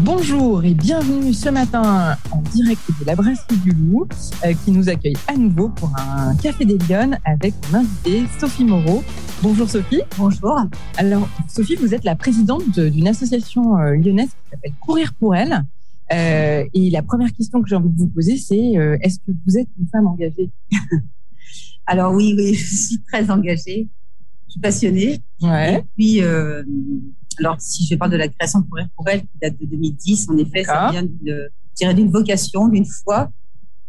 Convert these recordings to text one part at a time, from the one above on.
Bonjour et bienvenue ce matin en direct de la Brasserie du Loup euh, qui nous accueille à nouveau pour un Café des Lyonnes avec mon invitée Sophie Moreau. Bonjour Sophie. Bonjour. Alors Sophie, vous êtes la présidente d'une association euh, lyonnaise qui s'appelle Courir pour elle. Euh, et la première question que j'ai envie de vous poser, c'est est-ce que vous êtes une femme engagée? Alors oui, oui, je suis très engagée. Je suis passionnée. Ouais. Et puis, alors si je parle de la création de Courir pour elle, qui date de 2010, en effet, ça vient d'une, vocation, d'une foi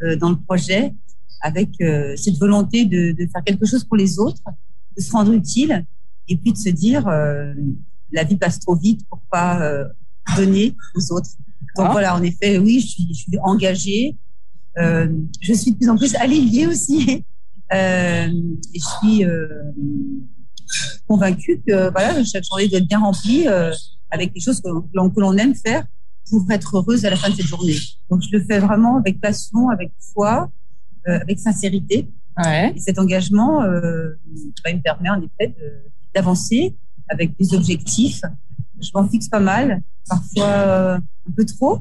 euh, dans le projet, avec euh, cette volonté de, de, faire quelque chose pour les autres, de se rendre utile, et puis de se dire, euh, la vie passe trop vite pour pas euh, donner aux autres. Donc voilà, en effet, oui, je suis, je suis engagée. Euh, je suis de plus en plus alignée aussi. Euh, je suis euh, convaincue que voilà, chaque journée doit être bien remplie euh, avec des choses que, l'on- que l'on aime faire pour être heureuse à la fin de cette journée. Donc je le fais vraiment avec passion, avec foi, euh, avec sincérité. Ouais. Et cet engagement euh, bah, il me permet en effet de- d'avancer avec des objectifs. Je m'en fixe pas mal, parfois euh, un peu trop,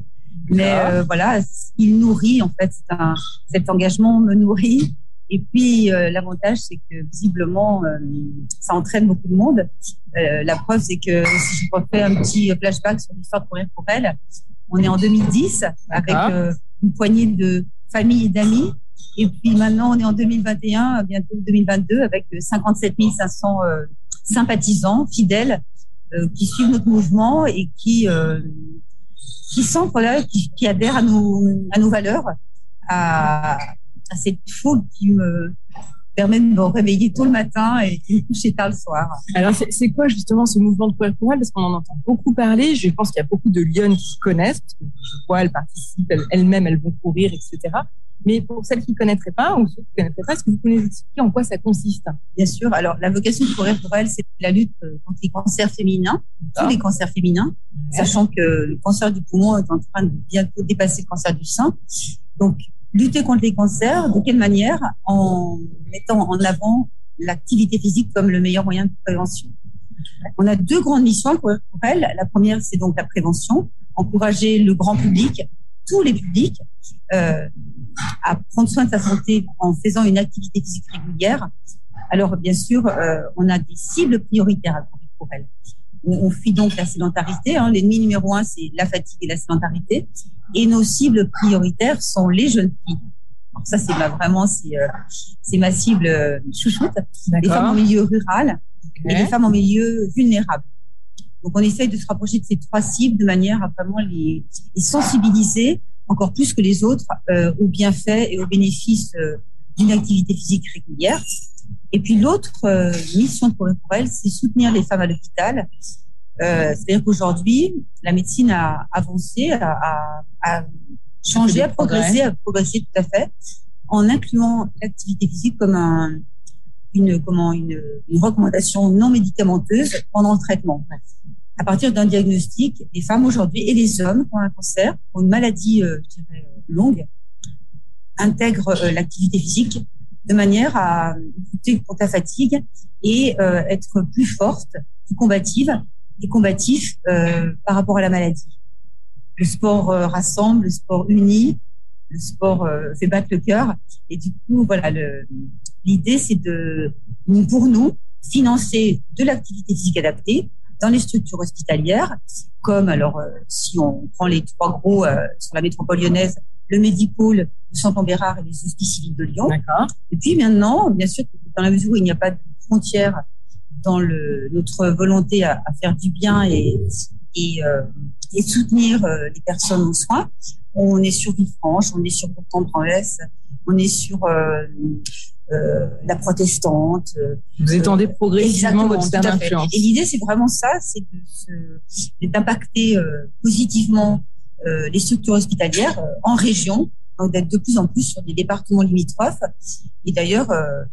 mais euh, voilà, il nourrit en fait. Un, cet engagement me nourrit. Et puis euh, l'avantage, c'est que visiblement, euh, ça entraîne beaucoup de monde. Euh, la preuve, c'est que si je refais un petit flashback sur l'histoire de courir pour elle, on est en 2010 avec euh, une poignée de familles et d'amis. Et puis maintenant, on est en 2021, bientôt 2022, avec euh, 57 500 euh, sympathisants fidèles euh, qui suivent notre mouvement et qui euh, qui sentent, voilà, qui, qui adhèrent à nos à nos valeurs, à, à cette foule qui me permet de me réveiller tôt le matin et de me coucher tard le soir. Alors, c'est quoi justement ce mouvement de courir pour elle? Parce qu'on en entend beaucoup parler. Je pense qu'il y a beaucoup de Lyon qui connaissent, parce que je vois, elles participent, elles- elles-mêmes, elles vont courir, etc. Mais pour celles qui ne connaîtraient pas, ou ceux qui ne connaîtraient pas, est-ce que vous pouvez nous expliquer en quoi ça consiste? Bien sûr. Alors, la vocation de courir pour elle, c'est la lutte euh, contre les cancers féminins, tous les cancers féminins, sachant que le cancer du poumon est en train de bientôt dépasser le cancer du sein. Donc, lutter contre les cancers, de quelle manière? En mettant en avant l'activité physique comme le meilleur moyen de prévention. On a deux grandes missions pour elle. La première, c'est donc la prévention, encourager le grand public, tous les publics, euh, à prendre soin de sa santé en faisant une activité physique régulière. Alors, bien sûr, euh, on a des cibles prioritaires à pour elle. On, fuit donc la sédentarité. Hein. L'ennemi numéro un, c'est la fatigue et la sédentarité. Et nos cibles prioritaires sont les jeunes filles. Alors ça, c'est ma, vraiment, c'est euh, c'est ma cible euh, chouchoute. Les femmes en milieu rural et les femmes en milieu vulnérable. Donc, on essaye de se rapprocher de ces trois cibles de manière à vraiment les, les sensibiliser encore plus que les autres euh, aux bienfaits et aux bénéfices d'une activité physique régulière. Et puis l'autre euh, mission pour elle, c'est soutenir les femmes à l'hôpital. Euh, C'est-à-dire qu'aujourd'hui, la médecine a avancé, a, a, a changé, a progressé, a progressé tout à fait, en incluant l'activité physique comme un, une, comment, une, une recommandation non médicamenteuse pendant le traitement. À partir d'un diagnostic, les femmes aujourd'hui et les hommes qui ont un cancer, qui ont une maladie euh, je dirais, euh, longue, intègrent euh, l'activité physique de manière à lutter contre la fatigue et euh, être plus forte, plus combative et combatif euh, par rapport à la maladie. Le sport euh, rassemble, le sport unit, le sport fait battre le cœur. Et du coup, voilà, l'idée, c'est de, pour nous, financer de l'activité physique adaptée dans les structures hospitalières, comme alors, si on prend les trois gros sur la métropole lyonnaise, le Medipôle, le Centre Bérard et les Hospices civiques de Lyon. D'accord. Et puis maintenant, bien sûr, dans la mesure où il n'y a pas de frontières dans le, notre volonté à, à faire du bien et, et, euh, et soutenir euh, les personnes aux soins, on est sur Villefranche, on est sur Bourg-en-Bresse, on est sur euh, euh, la protestante. euh, Vous étendez progressivement votre sphère d'influence. Et l'idée, c'est vraiment ça, c'est d'impacter euh, positivement les structures hospitalières euh, en région, donc d'être de plus en plus sur des départements limitrophes. Et d'ailleurs, euh,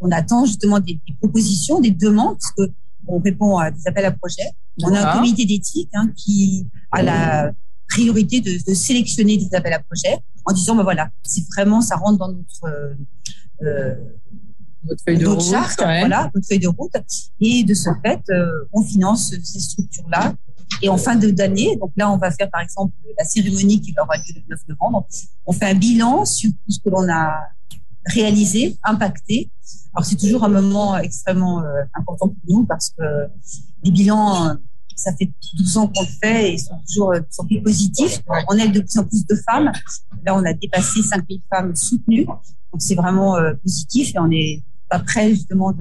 on attend justement des, des propositions, des demandes, parce que on répond à des appels à projets. On a un D'accord. comité d'éthique hein, qui a la priorité de, de sélectionner des appels à projets en disant, ben voilà, c'est vraiment, ça rentre dans notre euh, euh, feuille de route. charte, ouais. voilà, notre feuille de route. Et de ce fait, euh, on finance ces structures-là Et en fin d'année, donc là, on va faire par exemple la cérémonie qui aura lieu le 9 novembre. On fait un bilan sur tout ce que l'on a réalisé, impacté. Alors c'est toujours un moment extrêmement euh, important pour nous parce que les bilans, ça fait 12 ans qu'on le fait et ils sont toujours de plus positifs. On aide de plus en plus de femmes. Là, on a dépassé 5000 femmes soutenues. Donc c'est vraiment euh, positif et on est pas prêt justement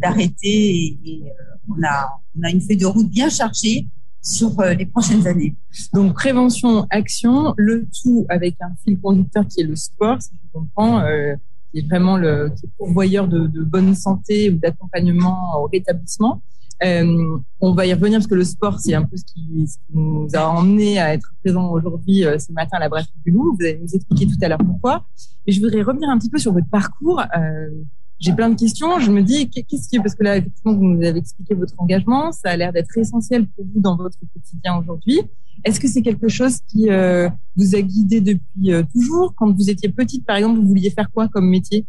d'arrêter et, euh, on a on a une feuille de route bien chargée sur euh, les prochaines années. Donc prévention, action, le tout avec un fil conducteur qui est le sport, si je comprends, euh, qui est vraiment le qui est pourvoyeur de, bonne santé ou d'accompagnement au rétablissement. Euh, on va y revenir parce que le sport, c'est un peu ce qui, nous a emmené à être présent aujourd'hui, ce matin à la brasserie du Loup. Vous allez nous expliquer tout à l'heure pourquoi. Et je voudrais revenir un petit peu sur votre parcours. J'ai plein de questions. Je me dis, qu'est-ce qui, parce que là, effectivement, vous nous avez expliqué votre engagement, ça a l'air d'être essentiel pour vous dans votre quotidien aujourd'hui. Est-ce que c'est quelque chose qui euh, vous a guidé depuis euh, toujours? Quand vous étiez petite, par exemple, vous vouliez faire quoi comme métier?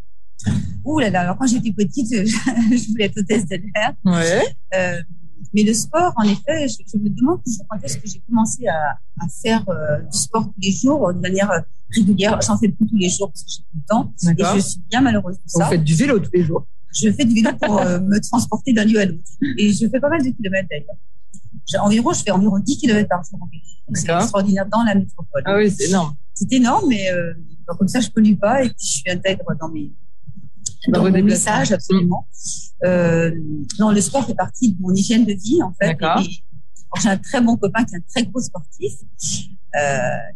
Ouh là là, alors quand j'étais petite, je, je, voulais être hôtesse de l'air. Ouais. Euh, mais le sport, en effet, je, je me demande toujours quand est-ce que j'ai commencé à, à faire euh, du sport tous les jours de manière régulière. J'en fais plus tous les jours parce que j'ai plus le temps. Et je suis bien malheureuse de ça. Vous faites du vélo tous les jours Je fais du vélo pour euh, me transporter d'un lieu à l'autre. Et je fais pas mal de kilomètres d'ailleurs. Environ, je fais environ 10 kilomètres par jour. C'est extraordinaire dans la métropole. Ah oui, c'est énorme. C'est énorme, mais euh, comme ça, je pollue pas et puis je suis intègre dans mes dans mon message, absolument. Euh, non, le sport fait partie de mon hygiène de vie, en fait. J'ai un très bon copain qui est un très gros sportif, euh,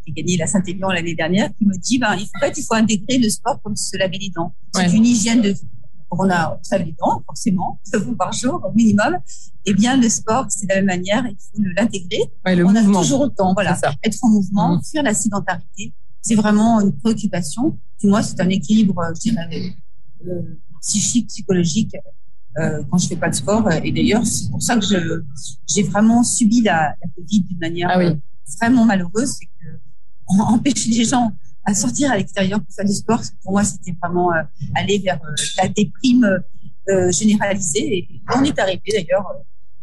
qui a gagné la Saint-Élion l'année dernière, qui me dit, ben, il faut, en fait, il faut intégrer le sport comme se laver les dents. C'est une hygiène de vie. On a, on se lave les dents, forcément, deux fois par jour, au minimum. Eh bien, le sport, c'est de la même manière, il faut l'intégrer. Ouais, on mouvement. a toujours autant, voilà, être en mouvement, mmh. fuir la sédentarité. C'est vraiment une préoccupation. Puis moi, c'est un équilibre, je dirais, psychique, psychologique euh, quand je fais pas de sport. Et d'ailleurs, c'est pour ça que je j'ai vraiment subi la, la Covid d'une manière ah oui. Euh, vraiment malheureuse, c'est que empêcher les gens à sortir à l'extérieur pour faire du sport, pour moi, c'était vraiment euh, aller vers euh, la déprime euh, généralisée. Et on est arrivé d'ailleurs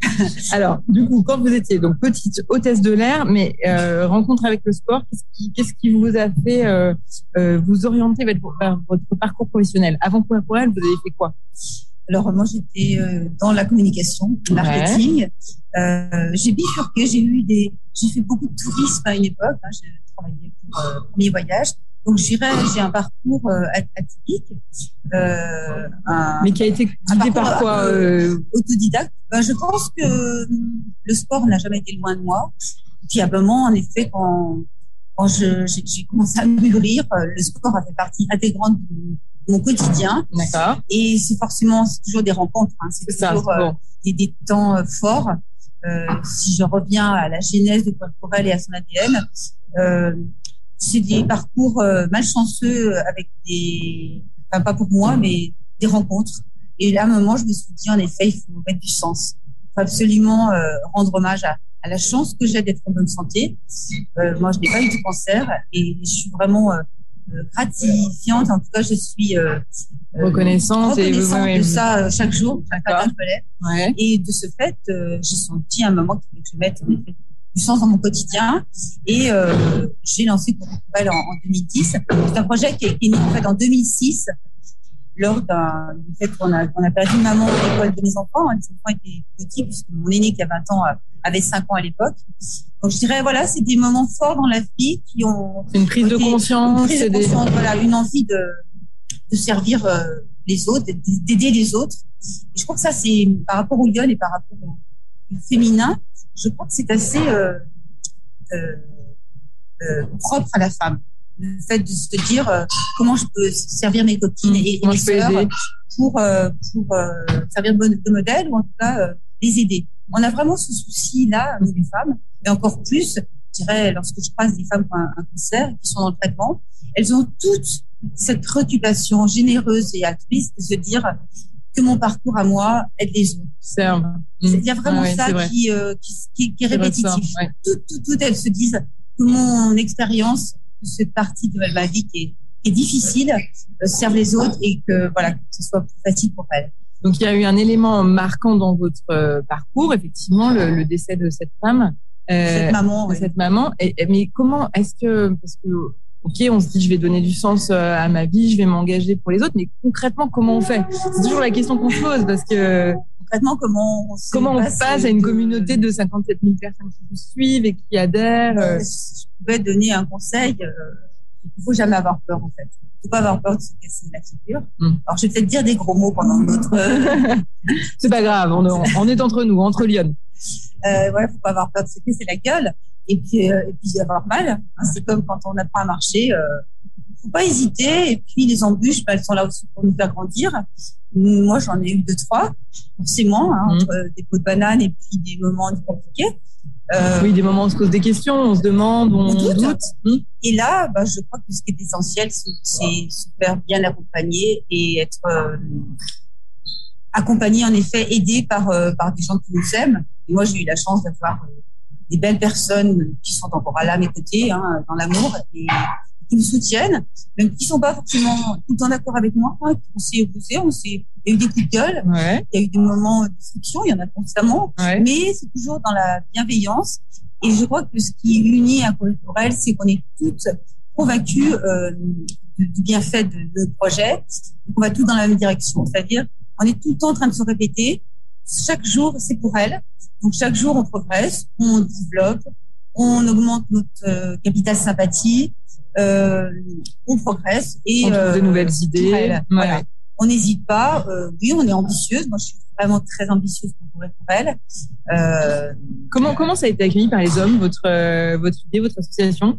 Alors, du coup, quand vous étiez donc petite hôtesse de l'air, mais euh, rencontre avec le sport, qu'est-ce qui, qu'est-ce qui vous a fait euh, euh, vous orienter vers votre parcours professionnel? Avant elle, vous avez fait quoi? Alors moi j'étais dans la communication, le marketing. Ouais. J'ai bifurqué, j'ai eu des, j'ai fait beaucoup de tourisme à une époque. Hein, travaillé pour euh, premier voyage. Donc, je dirais, j'ai un parcours euh, atypique. Euh, un, Mais qui a été guidé par quoi euh... Autodidacte. Ben, je pense que le sport n'a jamais été loin de moi. Puis, à un moment, en effet, quand, quand j'ai commencé à mûrir, le sport a fait partie intégrante de mon quotidien. D'accord. Et c'est forcément, c'est toujours des rencontres. Hein. C'est toujours ça, bon. des, des, temps forts. Euh, si je reviens à la genèse de Corporel et à son ADN, euh, c'est des parcours euh, malchanceux avec des, enfin pas pour moi, mais des rencontres. Et là, à un moment, je me suis dit, en effet, il faut mettre du sens. Il faut absolument rendre hommage à, la chance que j'ai d'être en bonne santé. Moi, je n'ai pas eu de cancer et je suis vraiment gratifiante. En tout cas, je suis euh, reconnaissante, reconnaissante et... de ça chaque jour, chaque matin, je ouais. Et de ce fait, j'ai senti un moment qu'il fallait que je mette du sens dans mon quotidien. Et euh, j'ai lancé Corporel en, en 2010. C'est un projet qui est, qui est né en fait en 2006 lors d'un du fait qu'on a, on a perdu maman à l'école de mes enfants. Hein, les enfants étaient petits puisque mon aîné qui a 20 ans avait 5 ans à l'époque. Donc je dirais voilà, c'est des moments forts dans la vie qui ont une prise de conscience, une prise de conscience, des... voilà, une envie de de servir euh, les autres, d'aider les autres. Et je crois que ça c'est par rapport au Lyon et par rapport au féminin, je crois que c'est assez euh, euh, euh, propre à la femme. Le fait de se dire euh, comment je peux servir mes copines et, et mes sœurs pour, euh, pour euh, servir de modèle ou en tout cas les aider. On a vraiment ce souci-là, nous les femmes, et encore plus, je dirais, lorsque je croise des femmes qui ont un, un cancer, qui sont dans le traitement, elles ont toutes cette préoccupation généreuse et altruiste de se dire que mon parcours à moi aide les autres. C'est Il y a vraiment ouais, ça qui, euh, qui, qui, est répétitif. Ça, ouais. Toutes tout, tout, elles se disent que mon expérience, cette partie de ma vie qui est, qui est difficile, euh, serve les autres et que voilà que ce soit plus facile pour elles. Donc il y a eu un élément marquant dans votre euh, parcours, effectivement, le, le décès de cette femme. cette maman. Cette maman. Et, mais comment est-ce que parce que ok, on se dit je vais donner du sens à ma vie, je vais m'engager pour les autres, mais concrètement comment on fait? C'est toujours la question qu'on se pose parce que concrètement comment on, comment on passe, à une communauté de 57 000 personnes qui vous suivent et qui adhèrent. Je pouvais donner un conseil. il ne faut jamais avoir peur en fait faut pas avoir peur de se casser la figure. Hmm. Alors, je vais peut-être dire des gros mots pendant notre. c'est pas grave, on, on, est entre nous, entre Lyon. Euh, ouais, faut pas avoir peur de se casser la gueule et puis euh, et puis avoir mal. Hein, c'est comme quand on apprend à marcher. Euh, faut pas hésiter. Et puis les embûches, bah, elles sont là aussi pour nous faire grandir. Moi, j'en ai eu deux trois, forcément, hein, hmm. entre des pots de banane et puis des moments compliqués. Euh, oui, des moments où on se pose des questions, on se demande, on, doute. Hmm. Et là, bah, je crois que ce qui est essentiel, c'est se faire bien accompagner et être euh, accompagné, en effet, aidé par, euh, par des gens qui nous aiment. Et moi, j'ai eu la chance d'avoir euh, des belles personnes qui sont encore là à mes côtés, hein, dans l'amour, et qui me soutiennent, même qui sont pas forcément tout le temps d'accord avec moi. Hein, on s'est opposés, on s'est il y a eu des coups de gueule, il y a eu des moments de friction, il y en a constamment, mais c'est toujours dans la bienveillance. Et je crois que ce qui unit un corporel, c'est qu'on est toutes convaincues euh, du bienfait de, notre projet, qu'on va tous dans la même direction. C'est-à-dire, on est tout le temps en train de se répéter. Chaque jour, c'est pour elle. Donc chaque jour, on progresse, on développe, on augmente notre euh, capital sympathie, euh, on progresse et on trouve de nouvelles idées. Voilà on n'hésite pas. Euh, oui, on est ambitieuse. Moi, je suis vraiment très ambitieuse pour pour elle. Euh, comment comment ça a été accueilli par les hommes votre euh, votre idée, votre association?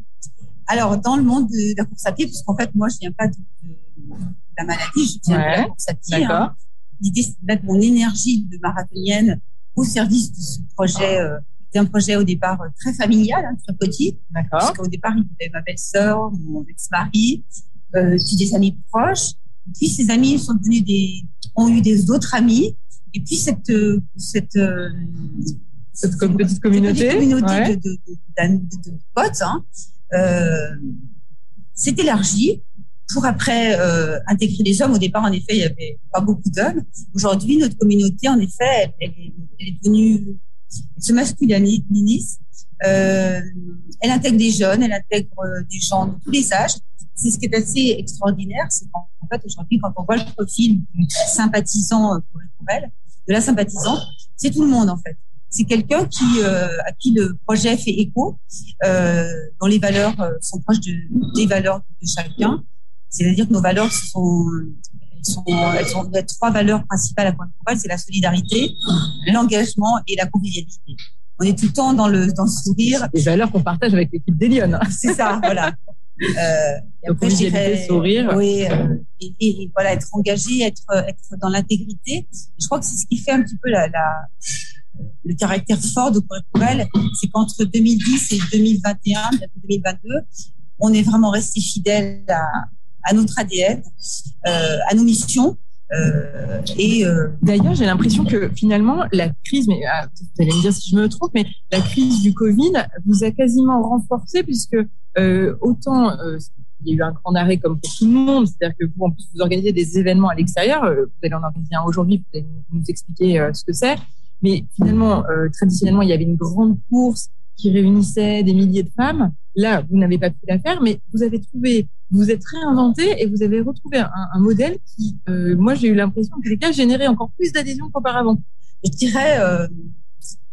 Alors, dans le monde de, la course à pied, puisqu'en fait, moi, je viens pas de, la maladie, je viens de la course à pied. Hein. L'idée, c'est de mettre mon énergie de marathonienne au service de ce projet. Euh, c'est un projet au départ très familial, hein, très petit. D'accord. Parce qu'au départ, il y avait ma belle-sœur, mon ex-mari, euh, puis des amis proches. Puis ces amis sont devenus des, ont eu des autres amis. Et puis cette cette cette petite communauté, cette communauté de, de, de, de, potes hein, euh, s'est élargie après euh, intégrer les hommes. Au départ, en effet, il y avait pas beaucoup d'hommes. Aujourd'hui, notre communauté, en effet, elle, est, devenue elle se masculinise. Euh, elle intègre des jeunes, elle intègre euh, des gens de tous les âges c'est ce qui est assez extraordinaire, c'est qu'en fait aujourd'hui, quand on voit le profil du sympathisant pour elle, de la sympathisante, c'est tout le monde en fait. C'est quelqu'un à qui le projet fait écho, dont les valeurs sont proches de, des valeurs de chacun. C'est-à-dire que nos valeurs sont elles sont, elles sont a trois valeurs principales à Pointe c'est la solidarité, l'engagement et la convivialité. On est tout le temps dans le dans le sourire. Les valeurs qu'on partage avec l'équipe des Lyon. C'est ça, voilà. Euh, et après, sourire. Oui, euh, et, et, voilà, être engagé, être, être dans l'intégrité. Je crois que c'est ce qui fait un petit peu la, la le caractère fort de Correctorel, c'est qu'entre 2010 et 2021, 2022, on est vraiment resté fidèle à, à notre ADN, euh, à nos missions. Euh, euh, d'ailleurs, j'ai l'impression que finalement, la crise, mais ah, vous allez me dire si je me trompe, mais la crise du Covid vous a quasiment renforcé puisque autant il y a eu un grand arrêt comme pour tout le monde, c'est-à-dire que vous, en plus, vous organisez des événements à l'extérieur. Vous allez en organiser un aujourd'hui, vous allez nous expliquer ce que c'est. Mais finalement, traditionnellement, il y avait une grande course qui réunissait des milliers de femmes. Là, vous n'avez pas pu la faire, mais vous avez trouvé, vous êtes réinventé et vous avez retrouvé un, un modèle qui, moi, j'ai eu l'impression, que les cas, générait encore plus d'adhésion qu'auparavant. Je dirais,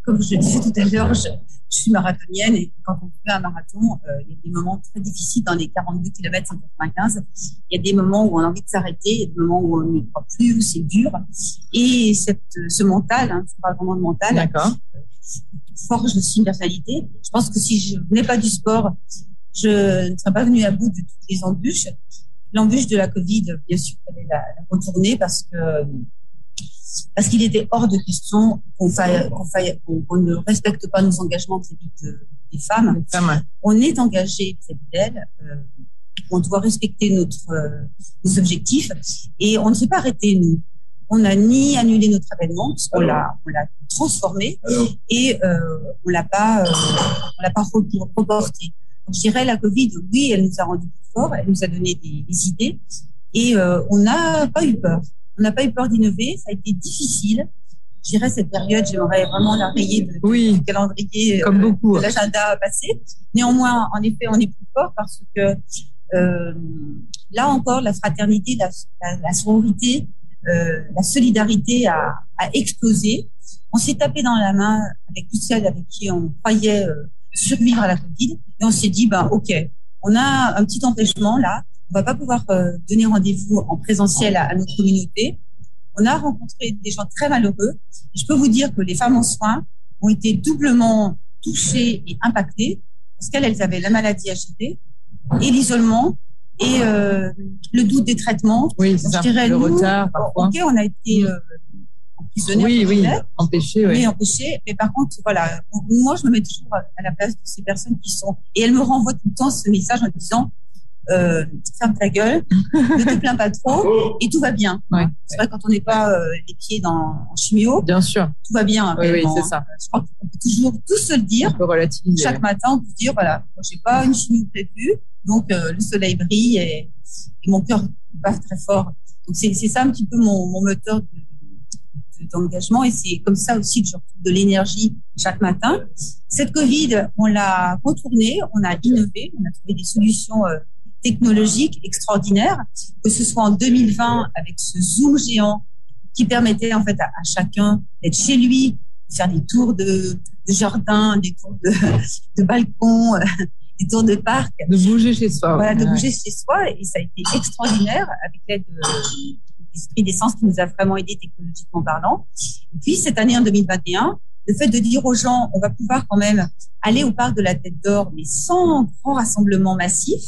comme je le disais tout à l'heure, je, je, suis marathonienne et quand on fait un marathon, euh, il y a des moments très difficiles dans les 42 km 195. Il y a des moments où on a envie de s'arrêter, il y a des moments où on n'y croit plus, où c'est dur. Et cette, ce mental, hein, c'est pas vraiment le mental, D'accord. Forge aussi une personnalité. Je pense que si je venais pas du sport, je ne serais pas venue à bout de toutes les embûches. L'embûche de la Covid, bien sûr, fallait la, la contourner parce que parce qu'il était hors de question qu'on ne respecte pas nos engagements vis-à-vis des femmes. On est engagé vis-à-vis d'elles. Euh, on doit respecter notre, euh, nos objectifs et on ne s'est pas arrêté, nous. On n'a ni annulé notre événement, parce qu'on l'a, on l'a transformé et euh, on l'a pas, euh, on l'a pas reporté. Donc, je dirais la Covid, oui, elle nous a rendu plus forts, elle nous a donné des, des idées et euh, on n'a pas eu peur. On n'a pas eu peur d'innover. Ça a été difficile. je dirais cette période, j'aimerais vraiment la rayer de, oui, du calendrier, comme beaucoup, de l'agenda passé. Néanmoins, en effet, on est plus fort parce que euh, là encore, la fraternité, la, la, la sororité, euh, la solidarité a, a explosé. On s'est tapé dans la main avec toutes celles avec qui on croyait euh, survivre à la Covid et on s'est dit, bah, OK, on a un petit empêchement là, on va pas pouvoir euh, donner rendez-vous en présentiel à, à, notre communauté. On a rencontré des gens très malheureux. Je peux vous dire que les femmes en soins ont été doublement touchées et impactées parce qu'elles avaient la maladie HIV et l'isolement et euh, le doute des traitements. Oui, c'est ça. Dirais, le nous, retard parfois. Ok, on a été euh, Oui, oui, empêchés. Oui, empêchés. Mais par contre, voilà, moi, je me mets toujours à la place de ces personnes qui sont... Et elles me renvoient tout le temps ce message en disant euh, ferme ta gueule, ne te plains pas trop et tout va bien. Ouais. C'est vrai quand on n'est pas euh, les pieds dans en chimio, bien sûr, tout va bien. Oui, oui c'est ça. Je crois qu'on peut toujours tout se le dire. On. Chaque matin, on peut se dire voilà, moi j'ai pas une chimio prévue, donc euh, le soleil brille et, et mon cœur bat très fort. Donc c'est c'est ça un petit peu mon, mon moteur de d'engagement et c'est comme ça aussi que je retrouve de l'énergie chaque matin. Cette Covid, on l'a contournée, on a innové, on a trouvé des solutions euh, technologiques extraordinaires, que ce soit en 2020 avec ce Zoom géant qui permettait en fait à, à chacun d'être chez lui, de faire des tours de, de jardin, des tours de, de balcon, des tours de parc. De bouger chez soi. Voilà, de ouais. bouger chez soi et ça a été extraordinaire avec l'aide l'esprit d'essence qui nous a vraiment aidé technologiquement parlant. Et puis cette année en 2021, le fait de dire aux gens, on va pouvoir quand même aller au parc de la Tête d'Or, mais sans grand rassemblement massif.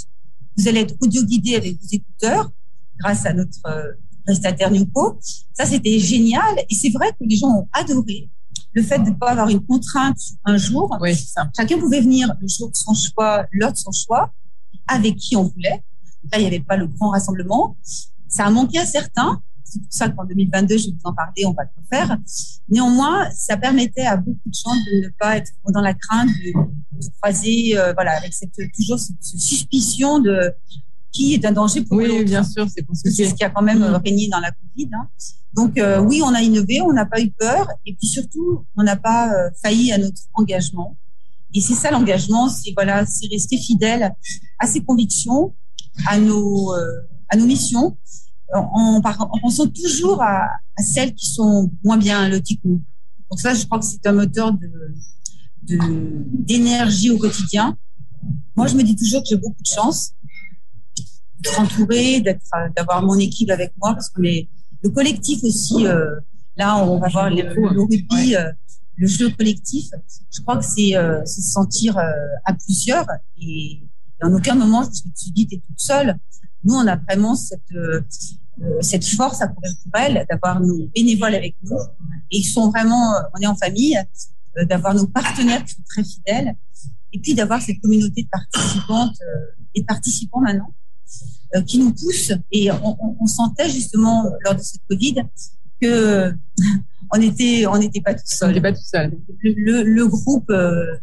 Vous allez être audio guidé avec vos écouteurs grâce à notre euh, prestataire Nuco. Ça, c'était génial. Et c'est vrai que les gens ont adoré le fait de ne pas avoir une contrainte sur un jour. Oui, ça. Chacun pouvait venir le jour de son choix, l'heure de son choix, avec qui on voulait. Là, il n'y avait pas le grand rassemblement. Ça a manqué à certains. C'est pour ça qu'en 2022, je vais vous en parler, on va le refaire. Néanmoins, ça permettait à beaucoup de gens de ne pas être dans la crainte de, de croiser, euh, voilà, avec cette, toujours cette, cette suspicion de qui est un danger pour oui, l'autre. Oui, bien sûr, c'est C'est ce qui a quand même mmh. régné dans la Covid. Hein. Donc euh, oui, on a innové, on n'a pas eu peur, et puis surtout, on n'a pas euh, failli à notre engagement. Et c'est ça l'engagement, c'est voilà, c'est rester fidèle à ses convictions, à nos euh, à nos missions, en, en pensant toujours à, à, celles qui sont moins bien loties que nous. Donc ça, je crois que c'est un moteur de d'énergie au quotidien. Moi, je me dis toujours que j'ai beaucoup de chance d'être entourée, d'être, d'avoir mon équipe avec moi, parce est le collectif aussi. Euh, là, on va voir les, le rugby, euh, le jeu collectif. Je crois que c'est euh, se sentir euh, à plusieurs et, en aucun moment je me suis dit t'es toute seule. Nous, on a vraiment cette euh, cette force à courir pour elle, d'avoir nos bénévoles avec nous. Et ils sont vraiment, on est en famille, euh, d'avoir nos partenaires qui sont très fidèles, et puis d'avoir cette communauté de participantes et de participants maintenant euh, qui nous poussent. Et on, on, on, sentait justement lors de cette Covid que on était on n'était pas tout seul. On n'était pas tout seul. Le, le, le groupe euh,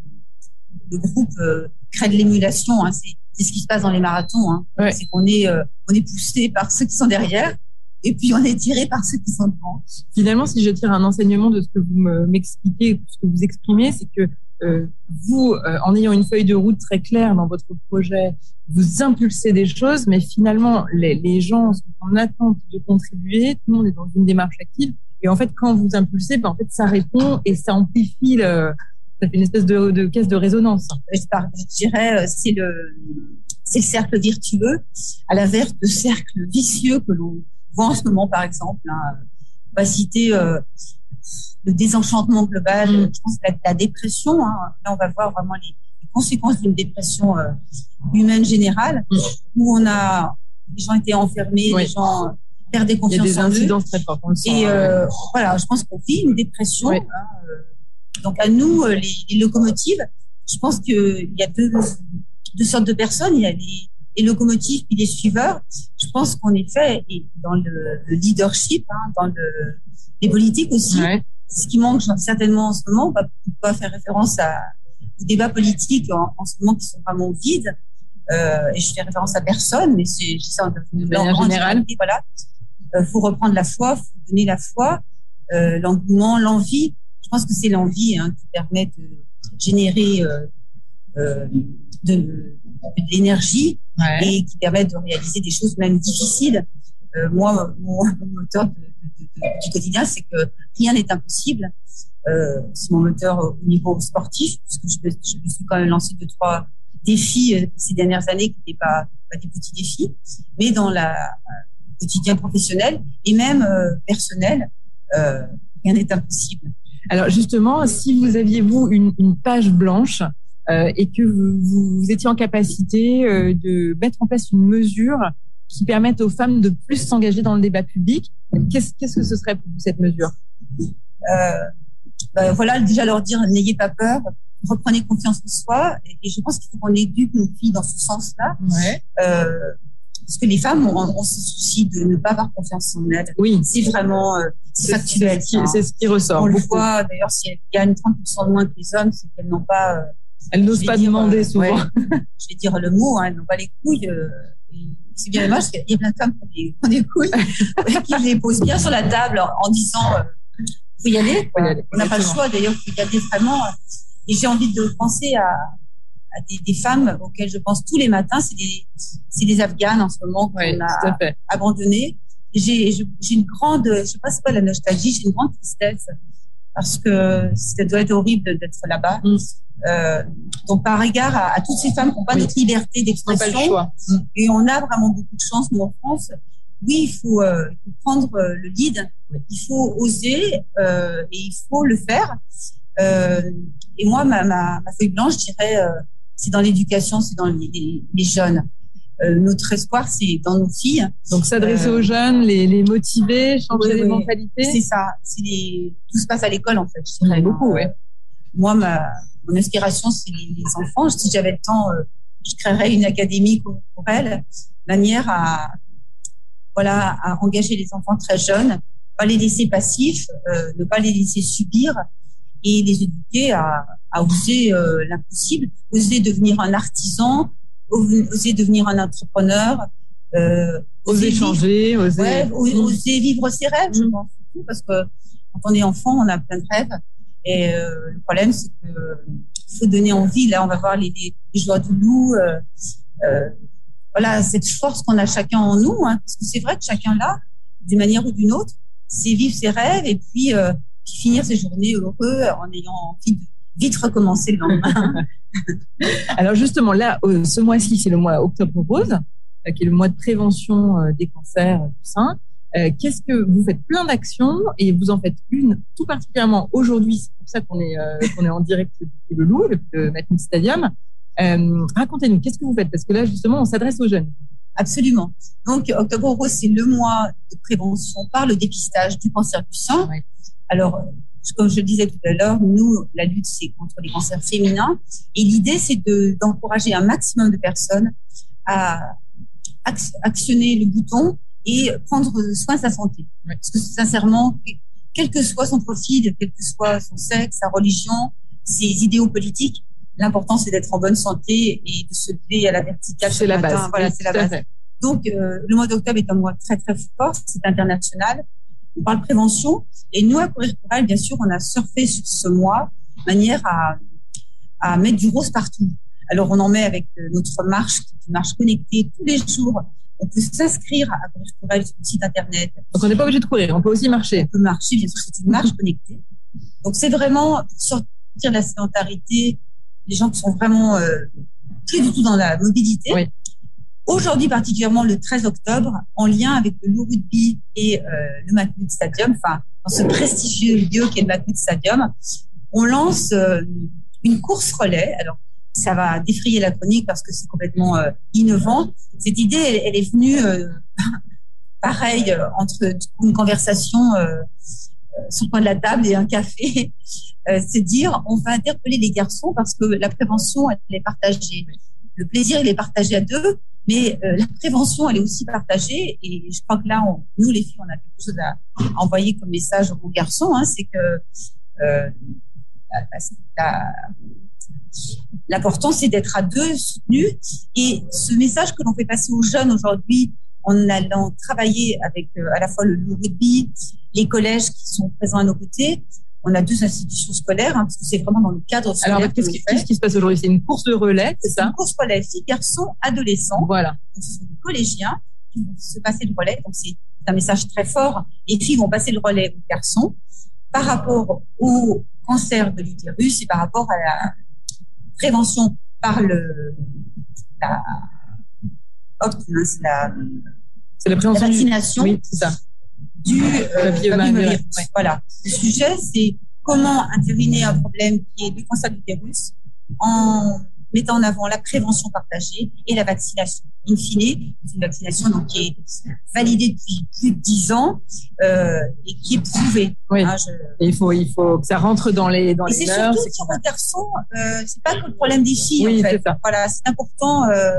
le groupe euh, crée de l'émulation. Hein, c'est ce qui se passe dans les marathons. Hein. Ouais. C'est qu'on est on est poussé par ceux qui sont derrière et puis on est tiré par ceux qui sont devant. Finalement, si je tire un enseignement de ce que vous m'expliquez, ce que vous exprimez, c'est que euh, vous, euh, en ayant une feuille de route très claire dans votre projet, vous impulsez des choses, mais finalement, les, les, gens sont en attente de contribuer, tout le monde est dans une démarche active, et en fait, quand vous impulsez, ben, en fait, ça répond et ça amplifie, le, ça fait une espèce de, de caisse de résonance. Je, dirais, c'est le, c'est le cercle virtueux, à l'inverse de cercle vicieux que l'on voit en ce moment, par exemple. Hein. On va citer euh, le désenchantement global, mmh. je pense la, la dépression. Hein. Là, on va voir vraiment les, les conséquences d'une dépression euh, humaine générale, mmh. où on a les gens étaient enfermés, oui. les gens perdaient confiance Il y a des incidences très fortes. Et euh, voilà, je pense qu'on vit une dépression. Oui. Hein, donc à nous, euh, les, les locomotives, je pense qu'il y a deux, deux sortes de personnes. Il y a les, les locomotives et les suiveurs. Je pense qu'en effet, et dans le, le leadership, hein, dans le, les politiques aussi, ouais ce qui manque certainement en ce moment, on va pas faire référence à, aux débats politiques en, en, ce moment qui sont vraiment vides. Euh, et je fais référence à personne, mais c'est ça de manière générale. Voilà, euh, faut reprendre la foi, faut donner la foi. euh, l'engouement, l'envie. Je pense que c'est l'envie hein, qui permet de générer euh, euh, de, de l'énergie Ouais. et qui permet de réaliser des choses même difficiles. Euh, moi, mon, moteur de, de- de- du quotidien, c'est que rien n'est impossible. Euh, c'est mon moteur au niveau sportif, puisque je, me- je me suis quand même lancé deux, trois défis ces dernières années qui n'étaient pas, pas des petits défis, mais dans la quotidien professionnel et même personnel, rien n'est impossible. Alors justement, si vous aviez vous une, une page blanche euh, et que vous, vous, vous étiez en capacité euh, de mettre en place une mesure qui permette aux femmes de plus s'engager dans le débat public, qu'est-ce que ce serait pour vous cette mesure? Euh, ben voilà, déjà leur dire n'ayez pas peur, reprenez confiance en soi. Et, et je pense qu'il faut qu'on éduque nos filles dans ce sens-là, Ouais. Parce que les femmes ont, ont ce souci de ne pas avoir confiance en elles. Oui, C'est vraiment euh, c'est factuel. c'est ce qui ressort. On le voit d'ailleurs si elles gagnent 30% de moins que les hommes, c'est qu'elles n'ont pas, euh, Elles n'osent pas dire, demander euh, souvent. ouais, je vais dire le mot, hein, elles n'ont pas les couilles. euh, c'est bien dommage qu'il y a plein de femmes qui ont des, couilles, qui les posent bien sur la table en, en disant euh, faut y aller. Faut y quoi. aller, On n'a pas le choix d'ailleurs, faut y aller vraiment. Et j'ai envie de penser à, à des, des femmes auxquelles je pense tous les matins. C'est des, des Afghanes en ce moment qu'on Oui, a tout à fait. abandonné. J'ai une grande, je sais pas c'est pas la nostalgie, j'ai une grande tristesse parce que ça doit être horrible d'être là-bas. Mm. Euh, donc par égard à, à toutes ces femmes qui n'ont pas Oui. notre liberté d'expression. Mm. et on a vraiment beaucoup de chance nous en France. Oui, il faut, euh, il faut prendre euh, le lead, il faut oser et il faut le faire. Et moi, ma, ma, ma feuille blanche, je dirais, c'est dans l'éducation, c'est dans les, les, les jeunes. Euh, notre espoir, c'est dans nos filles. Donc s'adresser Euh, aux jeunes, les, les motiver, changer les oui. mentalités. C'est ça. Les, tout se passe à l'école en fait. Je dirais. Beaucoup, ouais. Moi, ma, mon inspiration, c'est les, les enfants. Si j'avais le temps, euh, je créerais une académie pour, pour elles, manière à, voilà, à engager les enfants très jeunes, pas les laisser passifs, ne pas les laisser subir et les éduquer à, à oser euh, l'impossible, oser devenir un artisan, oser devenir un entrepreneur, euh, Oser vivre- changer, oser. Ouais, Mm. oser vivre ses rêves, je Mm. pense surtout, parce que quand on est enfant, on a plein de rêves. Et euh, le problème, c'est que faut donner envie. Là, on va voir les, les, joies du loup. Euh, euh, voilà, cette force qu'on a chacun en nous. Hein, parce que c'est vrai que chacun là, d'une manière ou d'une autre, c'est vivre ses rêves et puis, euh, puis finir ses journées heureux en ayant envie de vite recommencer le lendemain. Alors justement, là, euh, ce mois-ci, c'est le mois Octobre Rose, euh, qui est le mois de prévention euh, des cancers du sein. Qu'est-ce que vous faites plein d'actions et vous en faites une tout particulièrement aujourd'hui. C'est pour ça qu'on est qu'on est en direct depuis le Loup, depuis le Matmut Stadium. Euh, Racontez-nous, qu'est-ce que vous faites? Parce que là, justement, on s'adresse aux jeunes. Absolument. Donc, Octobre Rose, c'est le mois de prévention par le dépistage du cancer du sein. Ouais. Alors, comme je le disais tout à l'heure, nous, la lutte, c'est contre les cancers féminins. Et l'idée, c'est de- d'encourager un maximum de personnes à ac- actionner le bouton et prendre soin de sa santé. Parce que sincèrement, quel que soit son profil, quel que soit son sexe, sa religion, ses idéaux politiques, l'important, c'est d'être en bonne santé et de se lever à la verticale. C'est la matin. base. Voilà, Oui, c'est la base. fait. Donc, euh, le mois d'octobre est un mois très, très fort. C'est international. On parle prévention. Et nous, à Courir pour elle, bien sûr, on a surfé sur ce mois de manière à, à mettre du rose partout. Alors, on en met avec euh, notre marche, qui est une marche connectée tous les jours. On peut s'inscrire à Courir pour elle sur le site internet. Donc on n'est pas obligé de courir, on peut aussi marcher. On peut marcher, bien sûr, c'est une marche connectée. Donc, c'est vraiment sortir de la sédentarité, les gens qui sont vraiment euh, plus du tout dans la mobilité. Oui. Aujourd'hui, particulièrement le 13 octobre, en lien avec le Loup Rugby et euh, le Matmut Stadium, enfin, dans ce prestigieux lieu qu'est le Matmut Stadium, on lance euh, une course relais. Alors, ça va défrayer la chronique parce que c'est complètement euh, innovant. Cette idée, elle, elle est venue pareil entre une conversation sur le coin de la table et un café. C'est dire, on va interpeller les garçons parce que la prévention, elle est partagée. Le plaisir, il est partagé à deux, mais euh, la prévention, elle est aussi partagée. Et je crois que là, nous, les filles, on a quelque chose à, envoyer comme message aux garçons. Hein, c'est que euh, l'important, c'est d'être à deux soutenus. Et ce message que l'on fait passer aux jeunes aujourd'hui en allant travailler avec euh, à la fois le rugby, les collèges qui sont présents à nos côtés. On a deux institutions scolaires, hein, parce que c'est vraiment dans le cadre scolaire. Alors, qu'est-ce qui, qui, se passe aujourd'hui? C'est une course de relais, c'est ça? Une course relais, filles, garçons, adolescents. Voilà. Donc, ce sont des collégiens qui vont se passer le relais. Donc, c'est un message très fort. Les filles vont passer le relais aux garçons par rapport au cancer de l'utérus et par rapport à la prévention par le la, hop, la, la, vaccination oui, c'est ça. Du euh, Voilà. Le sujet, c'est comment intervenir un problème qui est du cancer d'utérus en mettant en avant la prévention partagée et la vaccination. In fine, c'est une vaccination donc, qui est validée depuis plus de dix ans euh, et qui est prouvée. Oui. Hein, je... il faut, il faut que ça rentre dans les dans et les c'est surtout sur un garçon, euh, c'est pas que le problème des filles. Oui, en fait. Ça. Voilà, c'est important euh,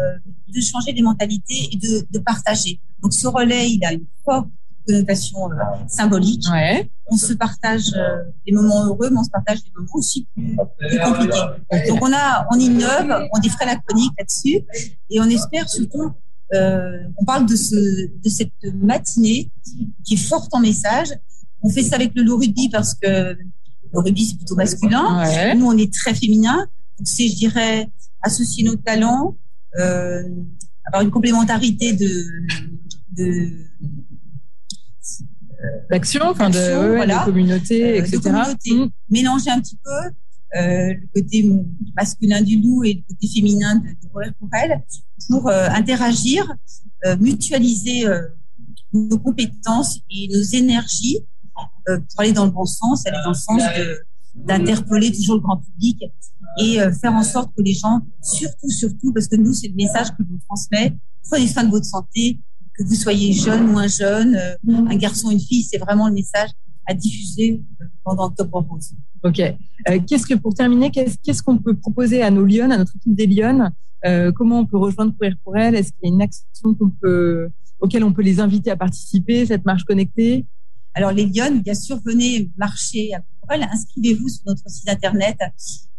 de changer les mentalités et de, de partager. Donc ce relais, il a une forte connotation euh, symbolique. Ouais. On se partage euh, des moments heureux, mais on se partage des moments aussi plus, plus compliqués. Donc on a, on innove, on défrait la chronique là-dessus, et on espère surtout. Euh, on parle de ce, de cette matinée qui est forte en message. On fait ça avec le loup rugby parce que le rugby c'est plutôt masculin. Ouais. Nous on est très féminin. Donc c'est, je dirais, associer nos talents, euh, avoir une complémentarité de, de d'action, enfin de, ouais, voilà. de communauté, Euh, etc. de communauté. Mmh. mélanger un petit peu euh, le côté masculin du loup et le côté féminin de, de pour elle pour euh, interagir, euh, mutualiser nos compétences et nos énergies pour aller dans le bon sens, aller dans le sens d'interpeller toujours le grand public et faire en sorte que les gens, surtout, surtout, parce que nous, c'est le message que je vous transmet, prenez soin de votre santé, que vous soyez jeune, moins jeune, euh, un garçon, une fille, c'est vraiment le message à diffuser euh, pendant Octobre Rose. Ok. Euh, qu'est-ce que pour terminer, qu'est-ce qu'est-ce qu'on peut proposer à nos Lyonnes, à notre équipe des Lyonnes euh, Comment on peut rejoindre Courir pour elle Est-ce qu'il y a une action qu'on peut, auquel on peut les inviter à participer cette marche connectée? Alors les Lyonnes, bien sûr, venez marcher à Courir. Inscrivez-vous sur notre site internet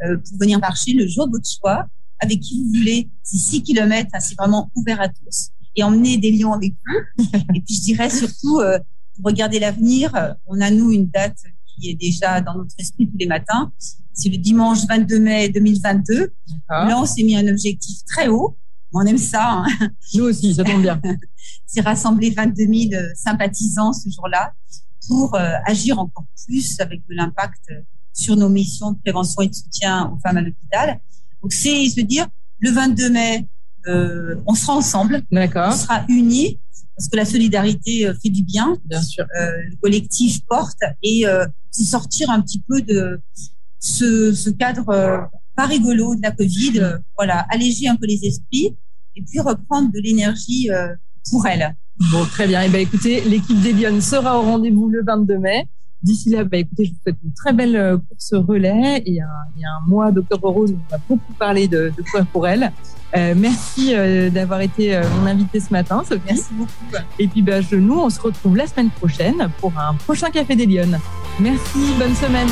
euh, pour venir marcher le jour de votre choix, avec qui vous voulez. C'est 6 kilomètres, hein, c'est vraiment ouvert à tous. Et emmenez des lions avec vous. Et puis je dirais surtout, euh, pour regarder l'avenir, euh, on a nous une date qui est déjà dans notre esprit tous les matins. C'est le dimanche 22 mai 2022. Là, on s'est mis un objectif très haut. On aime ça. Hein. Nous aussi, ça tombe bien. C'est rassembler 22 000 sympathisants ce jour-là pour euh, agir encore plus avec de l'impact sur nos missions de prévention et de soutien aux femmes à l'hôpital. Donc, c'est se dire, le 22 mai, euh, on sera ensemble, on sera unis, parce que la solidarité euh, fait du bien, Bien sûr. euh, le collectif porte, et euh, c'est sortir un petit peu de ce, ce cadre pas rigolo de la Covid, voilà, alléger un peu les esprits, et puis reprendre de l'énergie pour elle. Bon, très bien. Et ben, écoutez, l'équipe des Lyonnes sera au rendez-vous le 22 mai. D'ici là, bah, écoutez, je vous souhaite une très belle euh, course relais et un, et un mois d'octobre rose où on va beaucoup parler de, de courir pour elle. Euh, merci euh, d'avoir été euh, mon invité ce matin, Sophie. Merci beaucoup. Et puis, bah, je, nous, on se retrouve la semaine prochaine pour un prochain Café des Lyonnes. Merci, bonne semaine.